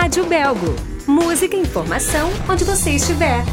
Rádio Belgo. Música e informação onde você estiver.